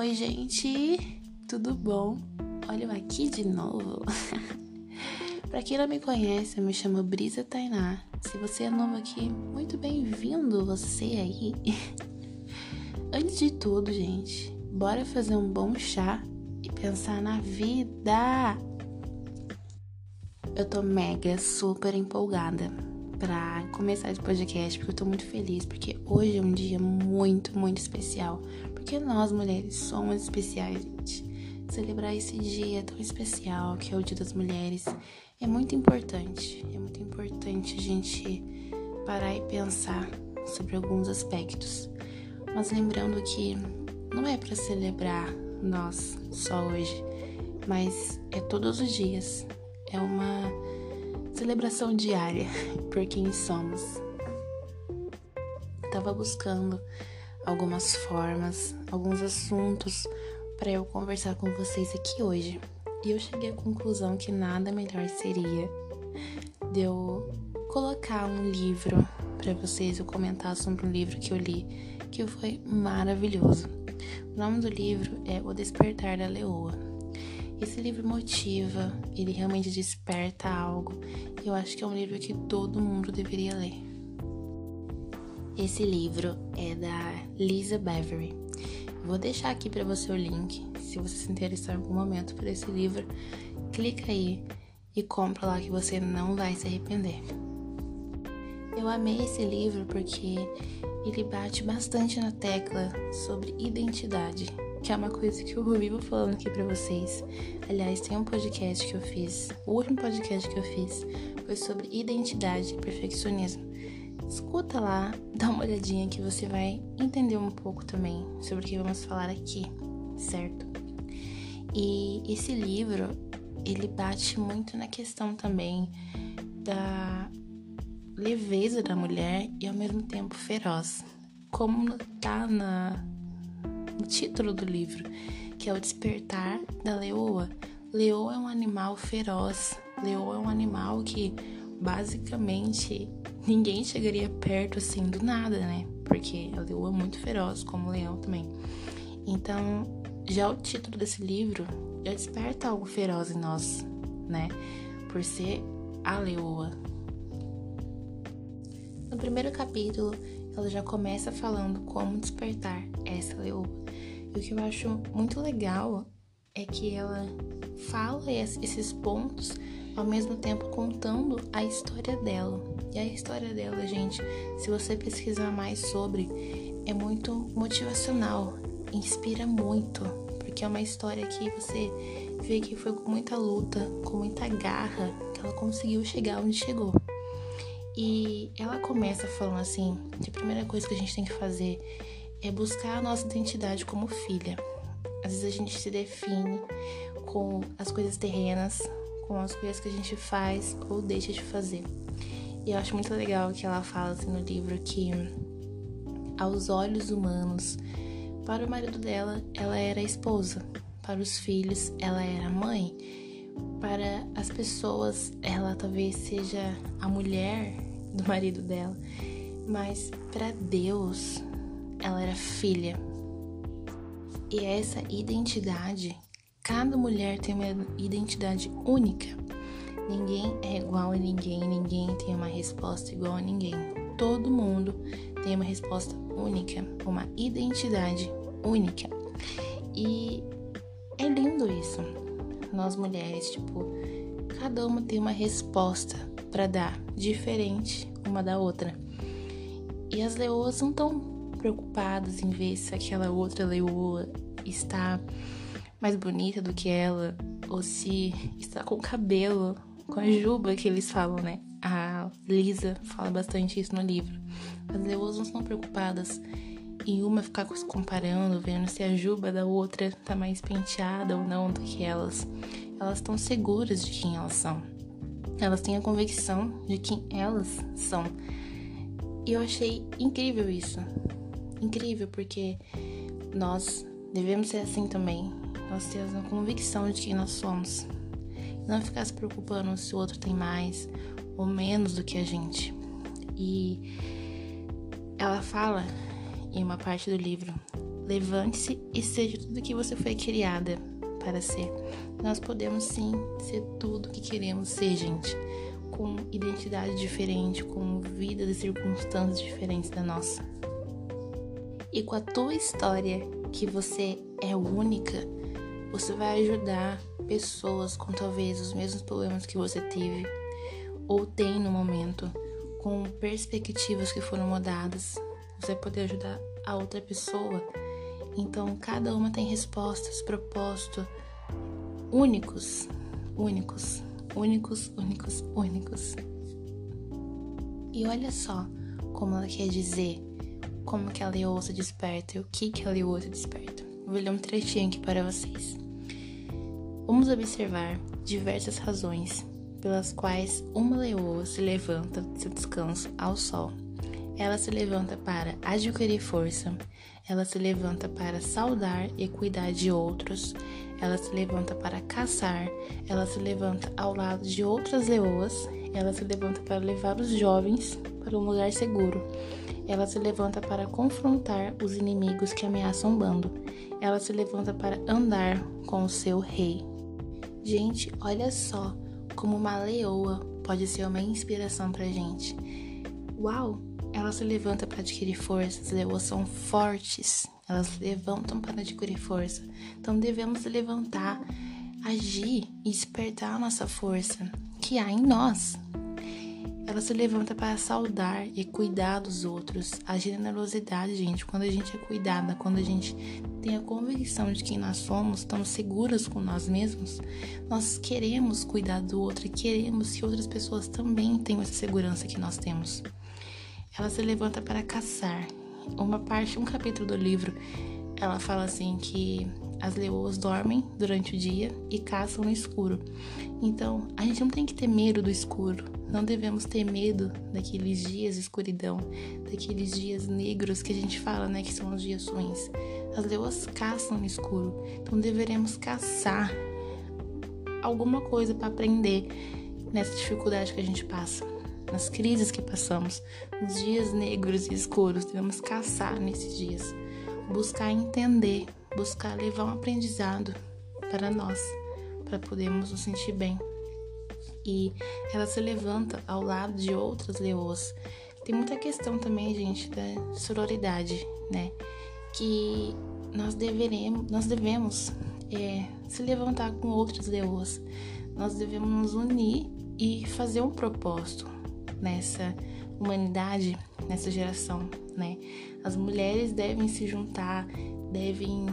Oi, gente, tudo bom? Olha eu aqui de novo. Para quem não me conhece, eu me chamo Brisa Tainá. Se você é novo aqui, muito bem-vindo você aí. Antes de tudo, gente, bora fazer um bom chá e pensar na vida. Eu tô mega super empolgada para começar esse podcast, porque eu tô muito feliz, porque hoje é um dia muito, muito especial. Porque nós mulheres somos especiais, gente. Celebrar esse dia tão especial, que é o Dia das Mulheres, é muito importante. É muito importante a gente parar e pensar sobre alguns aspectos. Mas lembrando que não é para celebrar nós só hoje, mas é todos os dias. É uma celebração diária por quem somos. Tava buscando algumas formas, alguns assuntos para eu conversar com vocês aqui hoje. E eu cheguei à conclusão que nada melhor seria de eu colocar um livro para vocês, eu comentar sobre um livro que eu li, que foi maravilhoso. O nome do livro é O Despertar da Leoa esse livro motiva, ele realmente desperta algo. Eu acho que é um livro que todo mundo deveria ler. Esse livro é da Lisa Beverly. Vou deixar aqui para você o link. Se você se interessar em algum momento por esse livro, clica aí e compra lá que você não vai se arrepender. Eu amei esse livro porque ele bate bastante na tecla sobre identidade que é uma coisa que eu vivo falando aqui para vocês. Aliás, tem um podcast que eu fiz, o último podcast que eu fiz foi sobre identidade e perfeccionismo. Escuta lá, dá uma olhadinha que você vai entender um pouco também sobre o que vamos falar aqui, certo? E esse livro, ele bate muito na questão também da leveza da mulher e ao mesmo tempo feroz. Como tá na o título do livro, que é O Despertar da Leoa. Leoa é um animal feroz. Leoa é um animal que basicamente ninguém chegaria perto assim do nada, né? Porque a leoa é muito feroz, como o leão também. Então, já o título desse livro já desperta algo feroz em nós, né? Por ser a leoa. No primeiro capítulo, ela já começa falando como despertar essa leoa. E o que eu acho muito legal é que ela fala esses pontos ao mesmo tempo contando a história dela. E a história dela, gente, se você pesquisar mais sobre, é muito motivacional, inspira muito, porque é uma história que você vê que foi com muita luta, com muita garra, que ela conseguiu chegar onde chegou. E ela começa falando assim: que a primeira coisa que a gente tem que fazer é buscar a nossa identidade como filha. Às vezes a gente se define com as coisas terrenas, com as coisas que a gente faz ou deixa de fazer. E eu acho muito legal que ela fala assim no livro que aos olhos humanos, para o marido dela, ela era esposa, para os filhos, ela era mãe, para as pessoas, ela talvez seja a mulher do marido dela, mas para Deus, ela era filha. E essa identidade, cada mulher tem uma identidade única. Ninguém é igual a ninguém, ninguém tem uma resposta igual a ninguém. Todo mundo tem uma resposta única, uma identidade única. E é lindo isso. Nós mulheres, tipo, cada uma tem uma resposta para dar, diferente uma da outra. E as leoas não estão preocupadas em ver se aquela outra leoa está mais bonita do que ela ou se está com o cabelo, com a juba que eles falam, né? A Lisa fala bastante isso no livro. As leoas não estão preocupadas em uma ficar se comparando, vendo se a juba da outra tá mais penteada ou não do que elas. Elas estão seguras de quem elas são. Elas têm a convicção de quem elas são. E eu achei incrível isso. Incrível porque nós devemos ser assim também. Nós temos a convicção de quem nós somos. Não ficar se preocupando se o outro tem mais ou menos do que a gente. E ela fala em uma parte do livro: Levante-se e seja tudo que você foi criada para ser. Nós podemos sim ser tudo que queremos ser, gente, com identidade diferente, com vidas e circunstâncias diferentes da nossa. E com a tua história, que você é única, você vai ajudar pessoas com talvez os mesmos problemas que você teve ou tem no momento, com perspectivas que foram mudadas. Você vai poder ajudar a outra pessoa. Então, cada uma tem respostas, propósito únicos, únicos, únicos, únicos, únicos. E olha só como ela quer dizer como que a leoa desperta e o que que a leoa desperta. Vou ler um trechinho aqui para vocês. Vamos observar diversas razões pelas quais uma leoa se levanta de seu descanso ao sol. Ela se levanta para adquirir força, ela se levanta para saudar e cuidar de outros, ela se levanta para caçar, ela se levanta ao lado de outras leoas, ela se levanta para levar os jovens para um lugar seguro. Ela se levanta para confrontar os inimigos que ameaçam o bando. Ela se levanta para andar com o seu rei. Gente, olha só como uma leoa pode ser uma inspiração pra gente. Uau! Ela se levanta para adquirir força, as leoas são fortes, elas se levantam para adquirir força. Então devemos levantar, agir e despertar a nossa força que há em nós. Ela se levanta para saudar e cuidar dos outros. A generosidade, gente, quando a gente é cuidada, quando a gente tem a convicção de quem nós somos, estamos seguras com nós mesmos, nós queremos cuidar do outro e queremos que outras pessoas também tenham essa segurança que nós temos. Ela se levanta para caçar. Uma parte, um capítulo do livro, ela fala assim que as leoas dormem durante o dia e caçam no escuro. Então, a gente não tem que ter medo do escuro. Não devemos ter medo daqueles dias de escuridão, daqueles dias negros que a gente fala, né, que são os dias ruins. As leoas caçam no escuro. Então, deveremos caçar alguma coisa para aprender nessa dificuldade que a gente passa, nas crises que passamos, nos dias negros e escuros. Devemos caçar nesses dias, buscar entender buscar levar um aprendizado para nós, para podermos nos sentir bem. E ela se levanta ao lado de outras leoas. Tem muita questão também, gente, da sororidade, né? Que nós deveremos, nós devemos é, se levantar com outras leoas. Nós devemos nos unir e fazer um propósito nessa humanidade, nessa geração, né? As mulheres devem se juntar, devem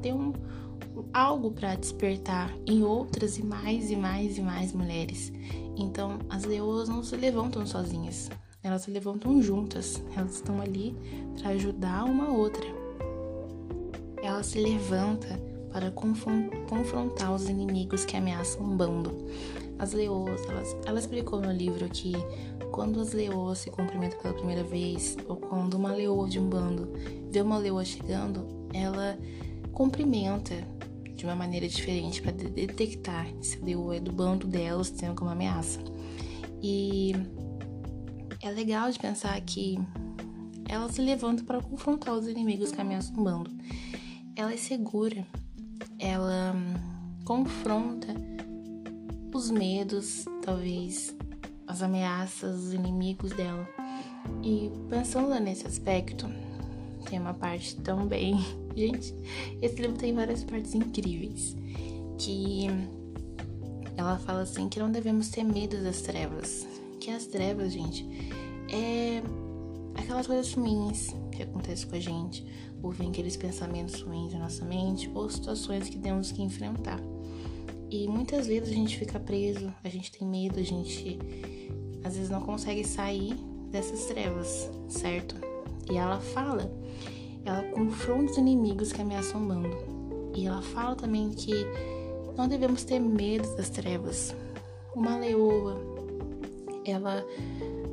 ter um, algo para despertar em outras e mais e mais e mais mulheres. Então, as leoas não se levantam sozinhas, elas se levantam juntas, elas estão ali para ajudar uma outra. Ela se levanta para confrontar os inimigos que ameaçam um bando. As leoas, elas, ela explicou no livro que quando as leoas se cumprimentam pela primeira vez, ou quando uma leoa de um bando vê uma leoa chegando, ela cumprimenta de uma maneira diferente para detectar se a leoa é do bando delas, tendo como ameaça. E é legal de pensar que ela se levanta para confrontar os inimigos que ameaçam o bando. Ela é segura, ela hum, confronta os medos, talvez as ameaças, os inimigos dela. E pensando nesse aspecto, tem uma parte também. Gente, esse livro tem várias partes incríveis. Que ela fala assim que não devemos ter medo das trevas. Que as trevas, gente, é aquelas coisas ruins que acontecem com a gente, ou vem aqueles pensamentos ruins na nossa mente, ou situações que temos que enfrentar. E muitas vezes a gente fica preso, a gente tem medo, a gente às vezes não consegue sair dessas trevas, certo? E ela fala, ela confronta os inimigos que ameaçam o bando. E ela fala também que não devemos ter medo das trevas. Uma leoa, ela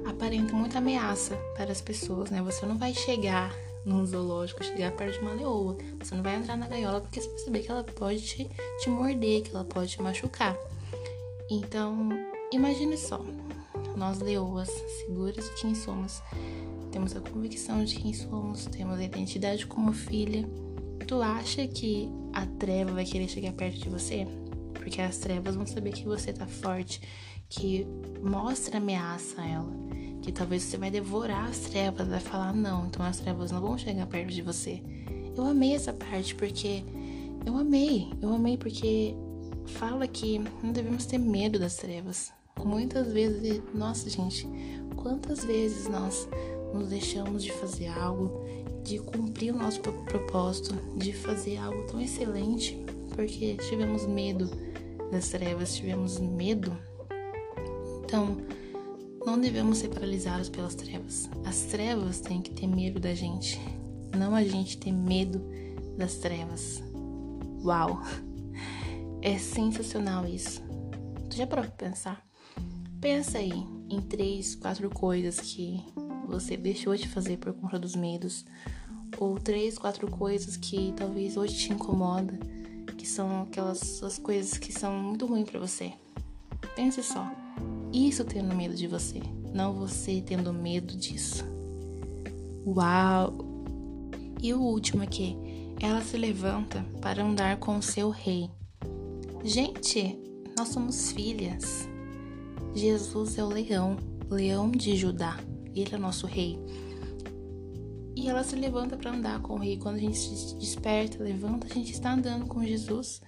aparenta muita ameaça para as pessoas, né? Você não vai chegar num zoológico, chegar perto de uma leoa. Você não vai entrar na gaiola porque você vai saber que ela pode te, te morder, que ela pode te machucar. Então, imagine só, nós leoas, seguras de quem somos, temos a convicção de quem somos, temos a identidade como filha. Tu acha que a treva vai querer chegar perto de você? Porque as trevas vão saber que você tá forte, que mostra ameaça a ela, que talvez você vai devorar as trevas, vai falar não, então as trevas não vão chegar perto de você. Eu amei essa parte porque eu amei, eu amei porque fala que não devemos ter medo das trevas. Muitas vezes, nossa gente, quantas vezes nós nos deixamos de fazer algo, de cumprir o nosso propósito, de fazer algo tão excelente, porque tivemos medo das trevas, tivemos medo. Então, não devemos ser paralisados pelas trevas. As trevas têm que ter medo da gente, não a gente ter medo das trevas. Uau! É sensacional isso. Tu já parou pra pensar? Pensa aí em três, quatro coisas que você deixou de fazer por conta dos medos, ou três, quatro coisas que talvez hoje te incomoda, que são aquelas as coisas que são muito ruins para você. Pense só, isso tendo medo de você, não você tendo medo disso. Uau! E o último aqui, ela se levanta para andar com o seu rei. Gente, nós somos filhas. Jesus é o leão, leão de Judá. Ele é nosso rei. E ela se levanta para andar com o rei. Quando a gente se desperta, levanta, a gente está andando com Jesus.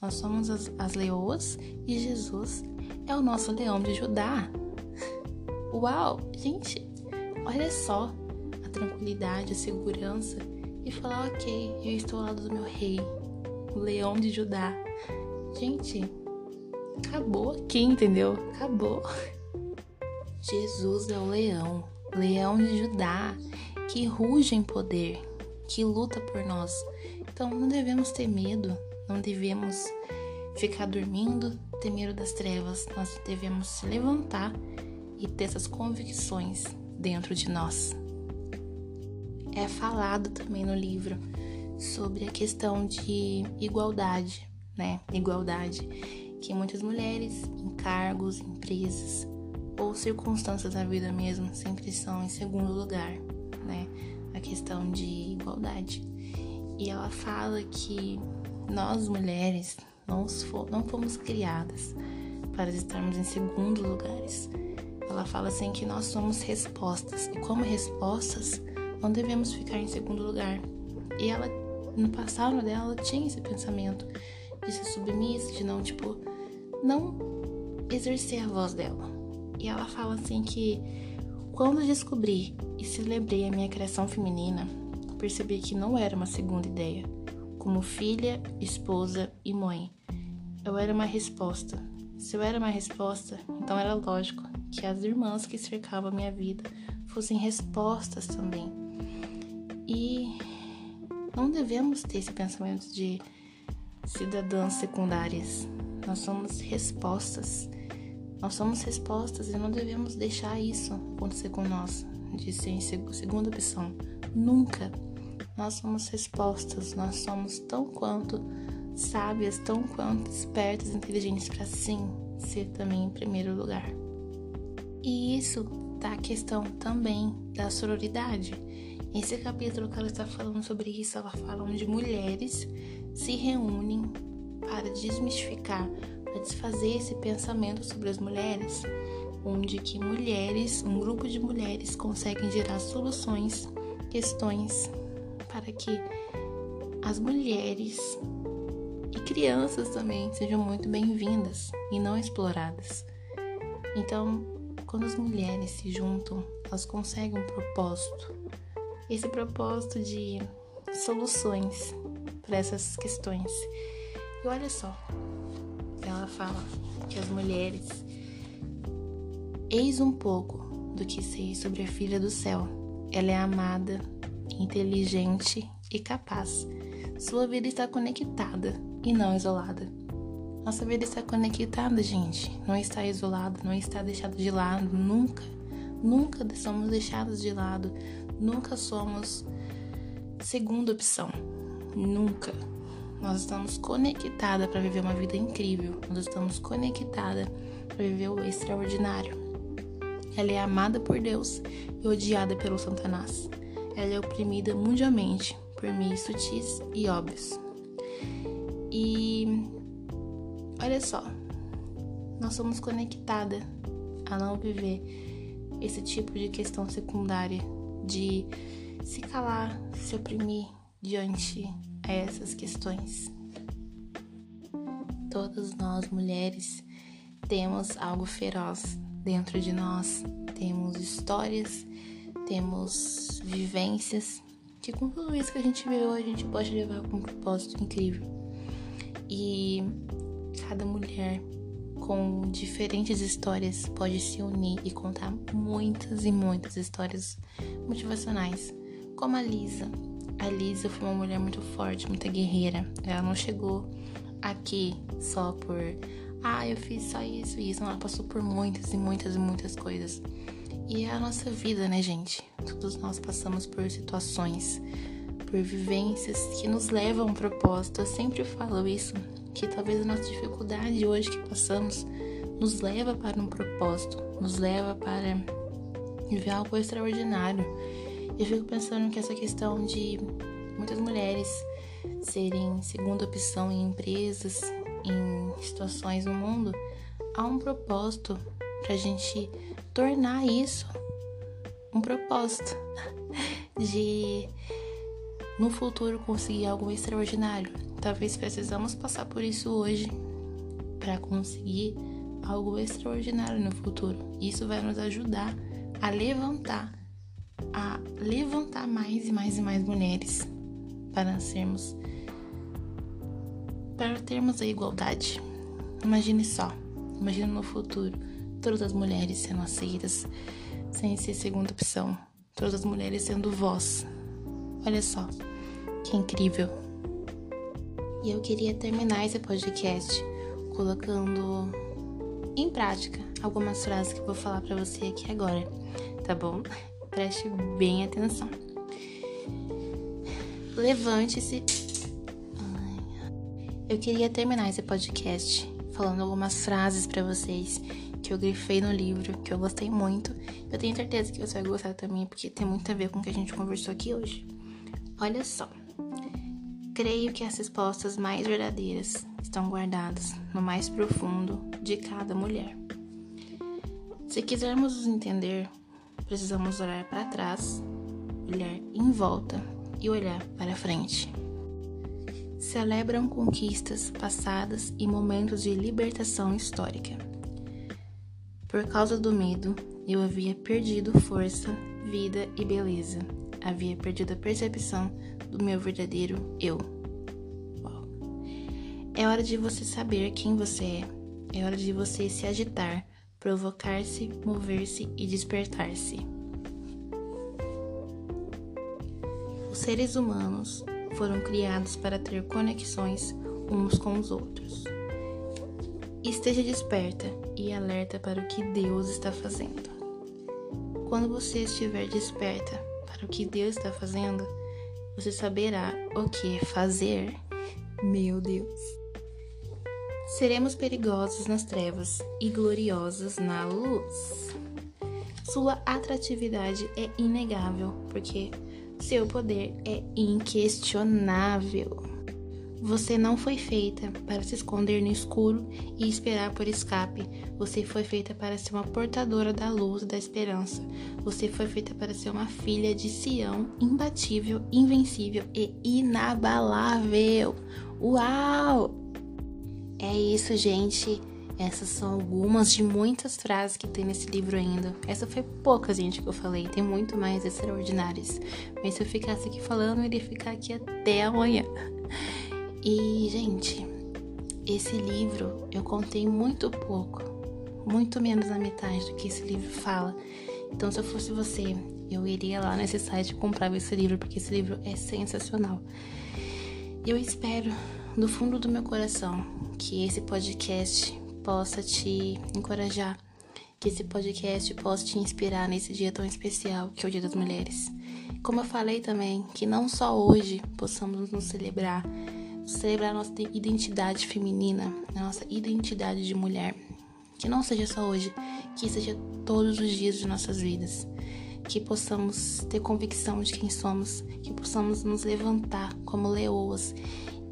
Nós somos as, as leoas e Jesus é o nosso leão de Judá. Uau, gente, olha só a tranquilidade, a segurança e falar: ok, eu estou ao lado do meu rei, o leão de Judá. Gente, acabou aqui, entendeu? Acabou. Jesus é o leão, leão de Judá, que ruge em poder, que luta por nós. Então não devemos ter medo, não devemos ficar dormindo, ter das trevas. Nós devemos se levantar e ter essas convicções dentro de nós. É falado também no livro sobre a questão de igualdade, né? Igualdade que muitas mulheres em cargos, empresas ou circunstâncias da vida mesmo sempre são em segundo lugar, né? A questão de igualdade. E ela fala que nós mulheres não, fomos criadas para estarmos em segundo lugares. Ela fala assim que nós somos respostas e como respostas não devemos ficar em segundo lugar. E ela no passado dela ela tinha esse pensamento de ser submissa, de não, tipo, não exercer a voz dela. E ela fala assim que quando descobri e celebrei a minha criação feminina, percebi que não era uma segunda ideia, como filha, esposa e mãe. Eu era uma resposta. Se eu era uma resposta, então era lógico que as irmãs que cercavam a minha vida fossem respostas também. E não devemos ter esse pensamento de cidadãs secundárias. Nós somos respostas. Nós somos respostas e não devemos deixar isso acontecer com nós, de ser em segunda opção. Nunca. Nós somos respostas, nós somos tão quanto sábias, tão quanto espertas, inteligentes para sim ser também em primeiro lugar. E isso tá a questão também da sororidade. Esse capítulo que ela está falando sobre isso, ela fala onde mulheres se reúnem para desmistificar, para desfazer esse pensamento sobre as mulheres, onde que mulheres, um grupo de mulheres conseguem gerar soluções, questões para que as mulheres e crianças também sejam muito bem-vindas e não exploradas. Então, quando as mulheres se juntam, elas conseguem um propósito. Esse propósito de soluções para essas questões. E olha só, ela fala que as mulheres, eis um pouco do que sei sobre a filha do céu. Ela é amada, inteligente e capaz. Sua vida está conectada e não isolada. Nossa vida está conectada, gente. Não está isolada, não está deixada de lado, nunca. Nunca somos deixados de lado. Nunca somos segunda opção. Nunca. Nós estamos conectadas para viver uma vida incrível. Nós estamos conectadas para viver o extraordinário. Ela é amada por Deus e odiada pelo Satanás. Ela é oprimida mundialmente por meios sutis e óbvios. E olha só, nós somos conectadas a não viver esse tipo de questão secundária de se calar, se oprimir diante a essas questões. Todas nós mulheres temos algo feroz dentro de nós, temos histórias, temos vivências que com tudo isso que a gente vê hoje a gente pode levar com um propósito incrível. E cada mulher com diferentes histórias pode se unir e contar muitas e muitas histórias motivacionais, como a Lisa. A Lisa foi uma mulher muito forte, muito guerreira. Ela não chegou aqui só por ah, eu fiz só isso e isso. Ela passou por muitas e muitas e muitas coisas. E é a nossa vida, né, gente? Todos nós passamos por situações, por vivências que nos levam a um propósito. Eu sempre falo isso que talvez a nossa dificuldade hoje que passamos nos leva para um propósito, nos leva para viver algo extraordinário. Eu fico pensando que essa questão de muitas mulheres serem segunda opção em empresas, em situações no mundo, há um propósito para a gente tornar isso um propósito de no futuro conseguir algo extraordinário. Talvez precisamos passar por isso hoje para conseguir algo extraordinário no futuro. Isso vai nos ajudar a levantar, a levantar mais e mais e mais mulheres para sermos para termos a igualdade. Imagine só, imagine no futuro todas as mulheres sendo aceitas sem ser segunda opção, todas as mulheres sendo voz. Olha só, que incrível. E eu queria terminar esse podcast colocando em prática algumas frases que eu vou falar para você aqui agora, tá bom? Preste bem atenção. Levante-se. Eu queria terminar esse podcast falando algumas frases para vocês que eu grifei no livro, que eu gostei muito. Eu tenho certeza que você vai gostar também, porque tem muito a ver com o que a gente conversou aqui hoje. Olha só. Creio que as respostas mais verdadeiras estão guardadas no mais profundo de cada mulher. Se quisermos nos entender, precisamos olhar para trás, olhar em volta e olhar para frente. Celebram conquistas passadas e momentos de libertação histórica. Por causa do medo, eu havia perdido força, vida e beleza. Havia perdido a percepção do meu verdadeiro eu. Uau. É hora de você saber quem você é. É hora de você se agitar, provocar-se, mover-se e despertar-se. Os seres humanos foram criados para ter conexões uns com os outros. Esteja desperta e alerta para o que Deus está fazendo. Quando você estiver desperta para o que Deus está fazendo, você saberá o que fazer. Meu Deus. Seremos perigosos nas trevas e gloriosos na luz. Sua atratividade é inegável, porque seu poder é inquestionável. Você não foi feita para se esconder no escuro e esperar por escape. Você foi feita para ser uma portadora da luz da esperança. Você foi feita para ser uma filha de Sião, imbatível, invencível e inabalável. Uau! É isso, gente. Essas são algumas de muitas frases que tem nesse livro ainda. Essa foi pouca, gente, que eu falei. Tem muito mais extraordinárias. Mas se eu ficasse aqui falando, eu iria ficar aqui até amanhã. E, gente, esse livro eu contei muito pouco, muito menos da metade do que esse livro fala. Então, se eu fosse você, eu iria lá nesse site e comprava esse livro, porque esse livro é sensacional. Eu espero, do fundo do meu coração, que esse podcast possa te encorajar, que esse podcast possa te inspirar nesse dia tão especial que é o Dia das Mulheres. Como eu falei também, que não só hoje possamos nos celebrar celebrar a nossa identidade feminina, a nossa identidade de mulher. Que não seja só hoje, que seja todos os dias de nossas vidas. Que possamos ter convicção de quem somos, que possamos nos levantar como leoas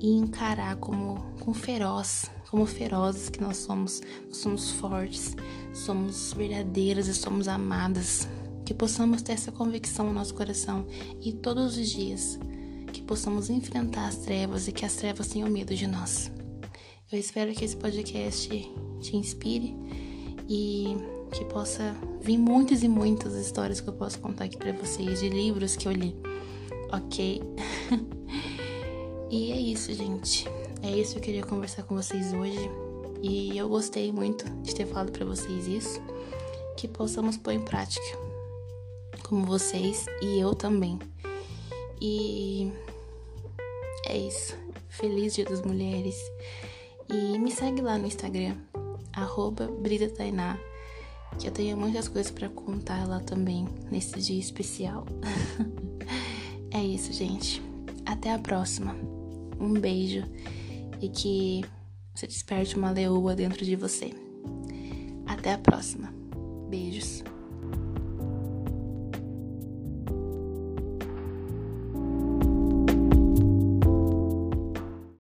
e encarar como com feroz, como ferozes que nós somos. Nós somos fortes, somos verdadeiras e somos amadas. Que possamos ter essa convicção no nosso coração e todos os dias possamos enfrentar as trevas e que as trevas tenham medo de nós. Eu espero que esse podcast te inspire e que possa vir muitas e muitas histórias que eu posso contar aqui para vocês de livros que eu li. Ok? e é isso, gente. É isso que eu queria conversar com vocês hoje. E eu gostei muito de ter falado para vocês isso. Que possamos pôr em prática. Como vocês e eu também. E é isso. Feliz Dia das Mulheres. E me segue lá no Instagram, arroba Brida Tainá, que eu tenho muitas coisas para contar lá também nesse dia especial. é isso, gente. Até a próxima. Um beijo e que você desperte uma leoa dentro de você. Até a próxima. Beijos.